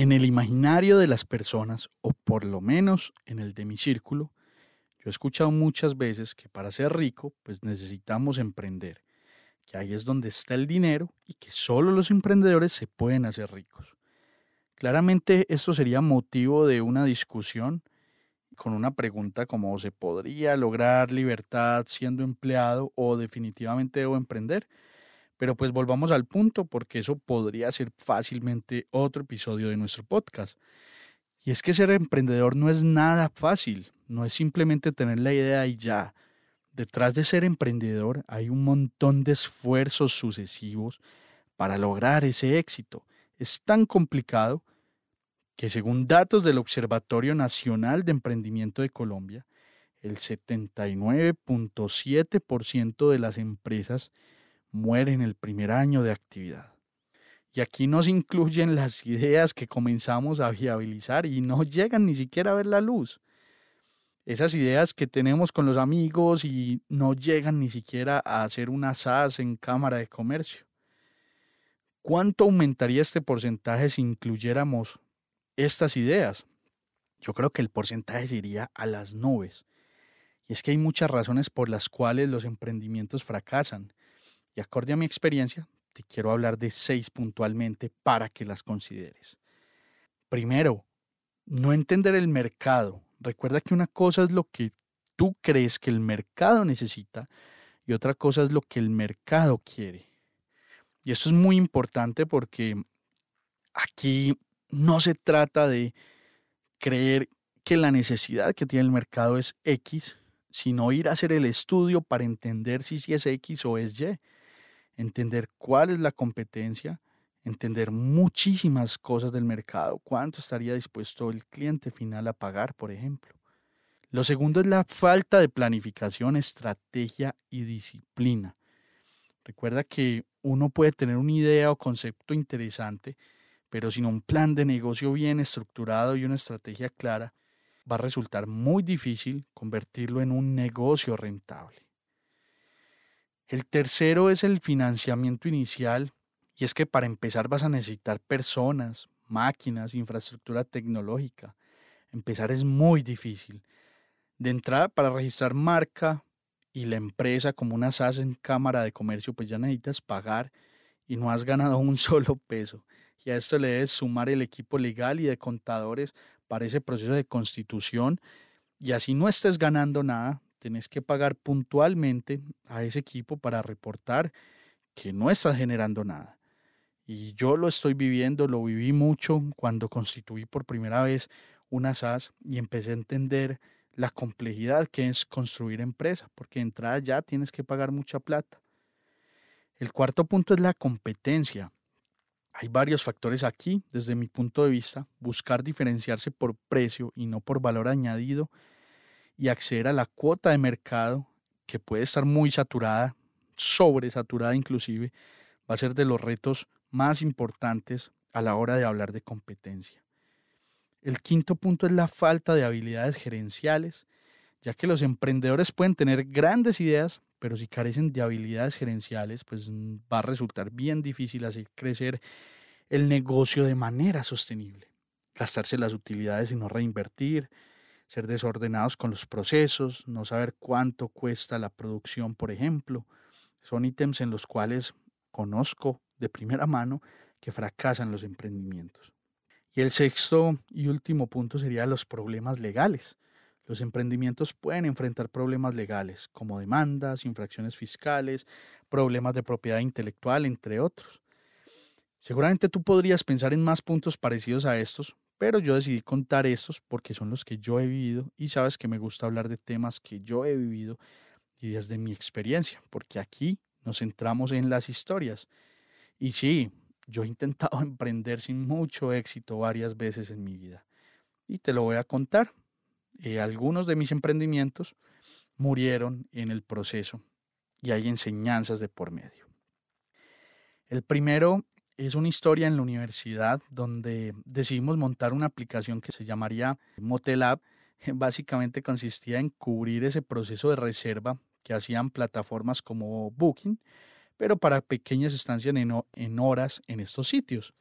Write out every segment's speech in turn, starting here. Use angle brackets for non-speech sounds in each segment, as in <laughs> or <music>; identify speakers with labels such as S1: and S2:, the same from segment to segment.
S1: En el imaginario de las personas, o por lo menos en el de mi círculo, yo he escuchado muchas veces que para ser rico, pues necesitamos emprender, que ahí es donde está el dinero y que solo los emprendedores se pueden hacer ricos. Claramente esto sería motivo de una discusión con una pregunta como ¿se podría lograr libertad siendo empleado o definitivamente debo emprender? Pero pues volvamos al punto porque eso podría ser fácilmente otro episodio de nuestro podcast. Y es que ser emprendedor no es nada fácil, no es simplemente tener la idea y ya. Detrás de ser emprendedor hay un montón de esfuerzos sucesivos para lograr ese éxito. Es tan complicado que según datos del Observatorio Nacional de Emprendimiento de Colombia, el 79.7% de las empresas muere en el primer año de actividad. Y aquí no se incluyen las ideas que comenzamos a viabilizar y no llegan ni siquiera a ver la luz. Esas ideas que tenemos con los amigos y no llegan ni siquiera a hacer una SAS en Cámara de Comercio. ¿Cuánto aumentaría este porcentaje si incluyéramos estas ideas? Yo creo que el porcentaje iría a las nubes. Y es que hay muchas razones por las cuales los emprendimientos fracasan y acorde a mi experiencia, te quiero hablar de seis puntualmente para que las consideres. Primero, no entender el mercado. Recuerda que una cosa es lo que tú crees que el mercado necesita y otra cosa es lo que el mercado quiere. Y esto es muy importante porque aquí no se trata de creer que la necesidad que tiene el mercado es X, sino ir a hacer el estudio para entender si, es X o es Y entender cuál es la competencia, entender muchísimas cosas del mercado, cuánto estaría dispuesto el cliente final a pagar, por ejemplo. Lo segundo es la falta de planificación, estrategia y disciplina. Recuerda que uno puede tener una idea o concepto interesante, pero sin un plan de negocio bien estructurado y una estrategia clara, va a resultar muy difícil convertirlo en un negocio rentable. El tercero es el financiamiento inicial y es que para empezar vas a necesitar personas, máquinas, infraestructura tecnológica. Empezar es muy difícil. De entrada, para registrar marca y la empresa como una SAS en Cámara de Comercio, pues ya necesitas pagar y no has ganado <laughs> un solo peso. Y a esto le debes sumar el equipo legal y de contadores para ese proceso de constitución. Y así no estés ganando nada, tenés que pagar puntualmente a ese equipo para reportar que no estás generando nada. Y yo lo estoy viviendo, lo viví mucho cuando constituí por primera vez una SAS y empecé a entender la complejidad que es construir empresa, porque de entrada ya tienes que pagar mucha plata. El cuarto punto es la competencia. Hay varios factores aquí, desde mi punto de vista, buscar diferenciarse por precio y no por valor añadido y acceder a la cuota de mercado que puede estar muy saturada, sobresaturada inclusive, va a ser de los retos más importantes a la hora de hablar de competencia. El quinto punto es la falta de habilidades gerenciales, ya que los emprendedores pueden tener grandes ideas, pero si carecen de habilidades gerenciales, pues va a resultar bien difícil hacer crecer el negocio de manera sostenible. Gastarse las utilidades y no reinvertir, ser desordenados con los procesos, no saber cuánto cuesta la producción, por ejemplo. Son ítems en los cuales conozco de primera mano que fracasan los emprendimientos. Y el sexto y último punto sería los problemas legales. Los emprendimientos pueden enfrentar problemas legales como demandas, infracciones fiscales, problemas de propiedad intelectual, entre otros. Seguramente tú podrías pensar en más puntos parecidos a estos, pero yo decidí contar estos porque son los que yo he vivido y sabes que me gusta hablar de temas que yo he vivido y desde mi experiencia, porque aquí nos centramos en las historias. Y sí, yo he intentado <laughs> emprender sin mucho éxito varias veces en mi vida y te lo voy a contar. Eh, algunos de mis emprendimientos murieron en el proceso y hay enseñanzas de por medio. El primero es una historia en la universidad donde decidimos montar una aplicación que se llamaría Motel App. <laughs> Básicamente consistía en cubrir ese proceso de reserva que hacían plataformas como Booking, pero para pequeñas estancias en, horas en estos sitios.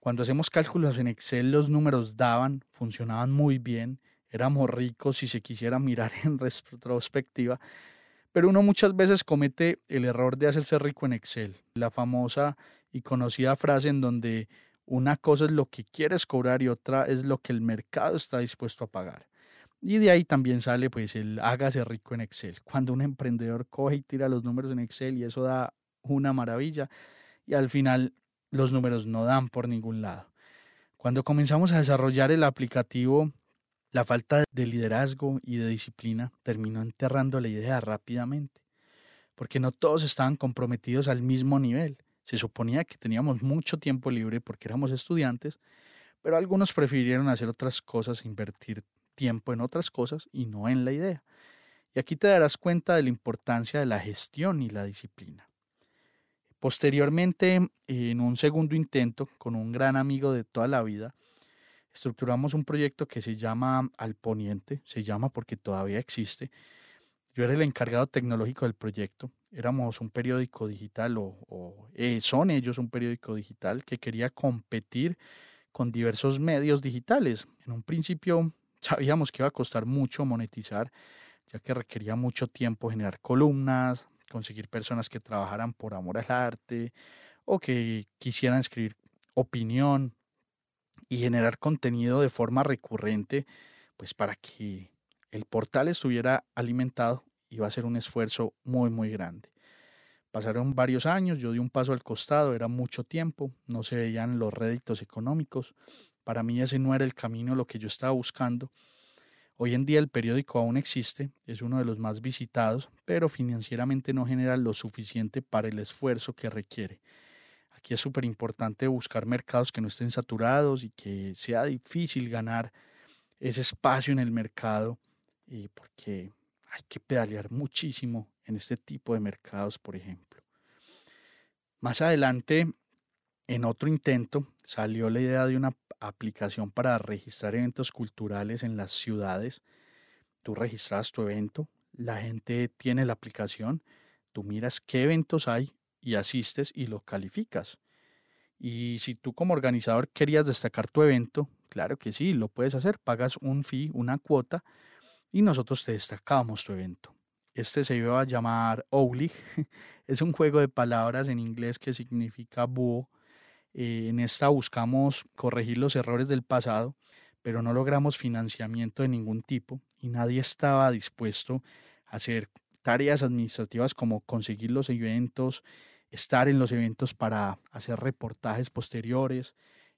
S1: Cuando hacemos cálculos en Excel, los números daban, funcionaban muy bien, éramos ricos si se quisiera mirar <laughs> en retrospectiva, pero uno muchas veces comete el error de hacerse rico en Excel. La famosa y conocida frase en donde una cosa es lo que quieres cobrar y otra es lo que el mercado está dispuesto a pagar. Y de ahí también sale pues el hágase rico en Excel. Cuando un emprendedor coge y tira los números en Excel y eso da una maravilla y al final los números no dan por ningún lado. Cuando comenzamos a desarrollar el aplicativo, la falta de liderazgo y de disciplina terminó enterrando la idea rápidamente, porque no todos estaban comprometidos al mismo nivel. Se suponía que teníamos mucho tiempo libre porque éramos estudiantes, pero algunos prefirieron hacer otras cosas, invertir tiempo en otras cosas y no en la idea. Y aquí te darás cuenta de la importancia de la gestión y la disciplina. Posteriormente, en un segundo intento, con un gran amigo de toda la vida, estructuramos un proyecto que se llama Al Poniente, se llama porque todavía existe. Yo era el encargado tecnológico del proyecto éramos un periódico digital o, eh, son ellos un periódico digital que quería competir con diversos medios digitales. En un principio <laughs> sabíamos que iba a costar mucho monetizar, ya que requería mucho tiempo generar columnas, conseguir personas que trabajaran por amor al arte o que quisieran escribir opinión y generar contenido de forma recurrente, pues para que el portal estuviera alimentado iba a ser un esfuerzo muy, muy grande. Pasaron varios años, yo di un paso al costado, era mucho tiempo, no se veían los réditos económicos. Para mí ese no era el camino, lo que yo estaba buscando. Hoy en día el periódico aún existe, es uno de los más visitados, pero financieramente no genera lo suficiente para el esfuerzo que requiere. Aquí es súper importante buscar mercados que no estén saturados y que sea difícil ganar ese espacio en el mercado, y porque hay que pedalear muchísimo en este tipo de mercados, por ejemplo. Más adelante, en otro intento, salió la idea de una aplicación para registrar eventos culturales en las ciudades. Tú registras tu evento, la gente tiene la aplicación, tú miras qué eventos hay y asistes y lo calificas. Y si tú como organizador querías destacar tu evento, claro que sí, lo puedes hacer, pagas un fee, una cuota y nosotros te destacamos tu evento. Este se iba a llamar Owly, <laughs> es un juego de palabras en inglés que significa búho. Eh, en esta buscamos corregir los errores del pasado, pero no logramos financiamiento de ningún tipo y nadie estaba dispuesto a hacer tareas administrativas como conseguir los eventos, estar en los eventos para hacer reportajes posteriores.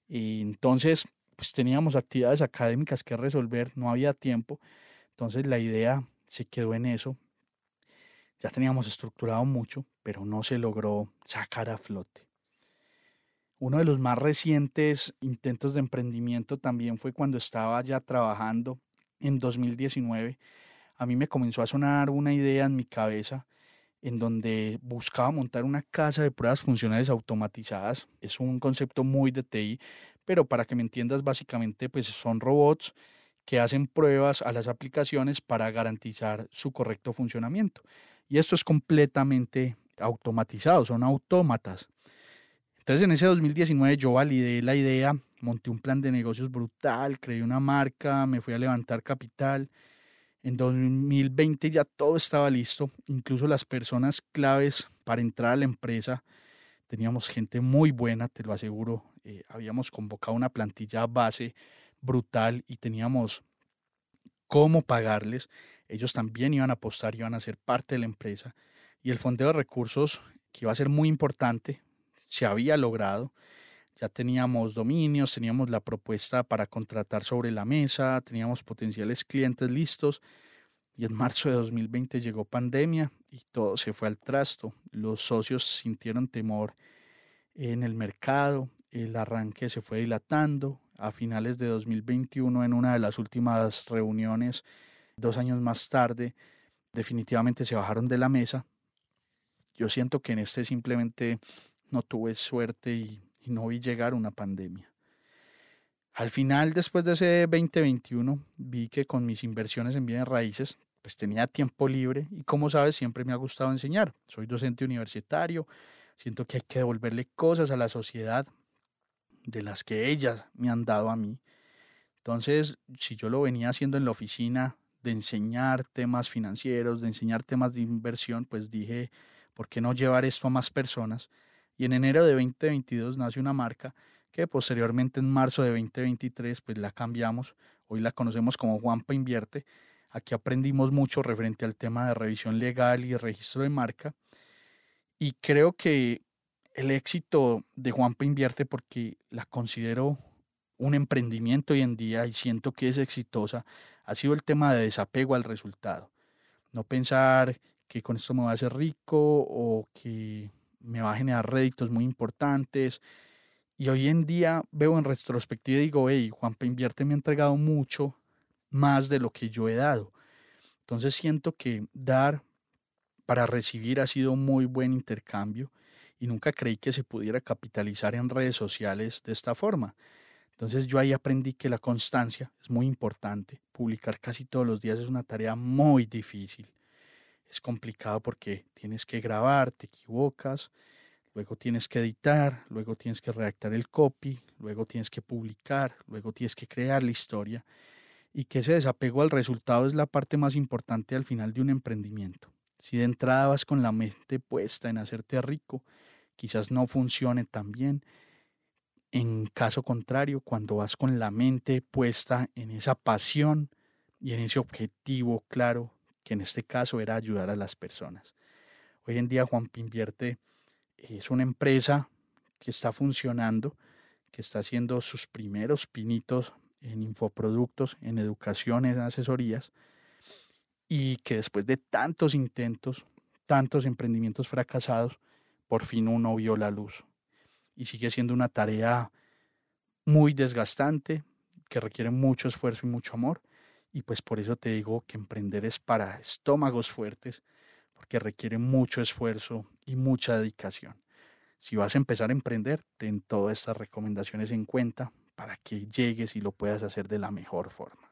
S1: Y entonces, pues teníamos actividades académicas que resolver, no había tiempo entonces la idea se quedó en eso. Ya teníamos estructurado mucho, pero no se logró sacar a flote. Uno de los más recientes intentos de emprendimiento también fue cuando estaba ya trabajando en 2019. A mí me comenzó a sonar una idea en mi cabeza en donde buscaba montar una casa de pruebas funcionales automatizadas. Es un concepto muy de pero para que me entiendas, básicamente pues son robots que hacen pruebas a las aplicaciones para garantizar su correcto funcionamiento. Y esto es completamente automatizado, son autómatas. Entonces en ese 2019 yo validé la idea monté un plan de negocios brutal, creé una marca, me fui a levantar capital. En 2020 ya todo estaba listo, incluso las personas claves para entrar a la empresa. Teníamos gente muy buena, te lo aseguro. Eh, habíamos convocado una plantilla base brutal y teníamos cómo pagarles. Ellos también iban a apostar, iban a ser parte de la empresa. Y el fondeo de recursos, que iba a ser muy importante, se había logrado. Ya teníamos dominios, teníamos la propuesta para contratar sobre la mesa, teníamos potenciales clientes listos. Y en marzo de 2020 llegó pandemia y todo se fue al trasto. Los socios sintieron temor en el mercado, el arranque se fue dilatando, a finales de 2021 en una de las últimas reuniones, dos años más tarde, definitivamente se bajaron de la mesa. Yo siento que en este simplemente no tuve suerte y, no vi llegar una pandemia. Al final, después de ese 2021, vi que con mis inversiones en bienes raíces, pues tenía tiempo libre y como sabes, siempre me ha gustado enseñar. Soy docente universitario, siento que hay que devolverle cosas a la sociedad, de las que ellas me han dado a mí. Entonces, si yo lo venía haciendo en la oficina de enseñar temas financieros, de enseñar temas de inversión, pues dije, ¿por qué no llevar esto a más personas? Y en enero de 2022 nace una marca que posteriormente en marzo de 2023 pues la cambiamos. Hoy la conocemos como Juanpa Invierte. Aquí aprendimos mucho referente al tema de revisión legal y registro de marca. Y creo que el éxito de Juanpa Invierte porque la considero un emprendimiento hoy en día y siento que es exitosa, ha sido el tema de desapego al resultado. No pensar que con esto me voy a hacer rico o que me va a generar réditos muy importantes. Y hoy en día veo en retrospectiva y digo, hey, Juanpa Invierte me ha entregado mucho más de lo que yo he dado. Entonces siento que dar para recibir ha sido muy buen intercambio y nunca creí que se pudiera capitalizar en redes sociales de esta forma. Entonces yo ahí aprendí que la constancia es muy importante. Publicar casi todos los días es una tarea muy difícil. Es complicado porque tienes que grabar, te equivocas, luego tienes que editar, luego tienes que redactar el copy, luego tienes que publicar, luego tienes que crear la historia y que ese desapego al resultado es la parte más importante al final de un emprendimiento. Si de entrada vas con la mente puesta en hacerte rico, quizás no funcione tan bien. En caso contrario, cuando vas con la mente puesta en esa pasión y en ese objetivo claro, que en este caso era ayudar a las personas. Hoy en día Juan Pinvierte es una empresa que está funcionando, que está haciendo sus primeros pinitos en infoproductos, en educación, en asesorías, y que después de tantos intentos, tantos emprendimientos fracasados, por fin uno vio la luz. Y sigue siendo una tarea muy desgastante, que requiere mucho esfuerzo y mucho amor. Y pues por eso te digo que emprender es para estómagos fuertes, porque requiere mucho esfuerzo y mucha dedicación. Si vas a empezar a emprender, ten todas estas recomendaciones en cuenta para que llegues y lo puedas hacer de la mejor forma.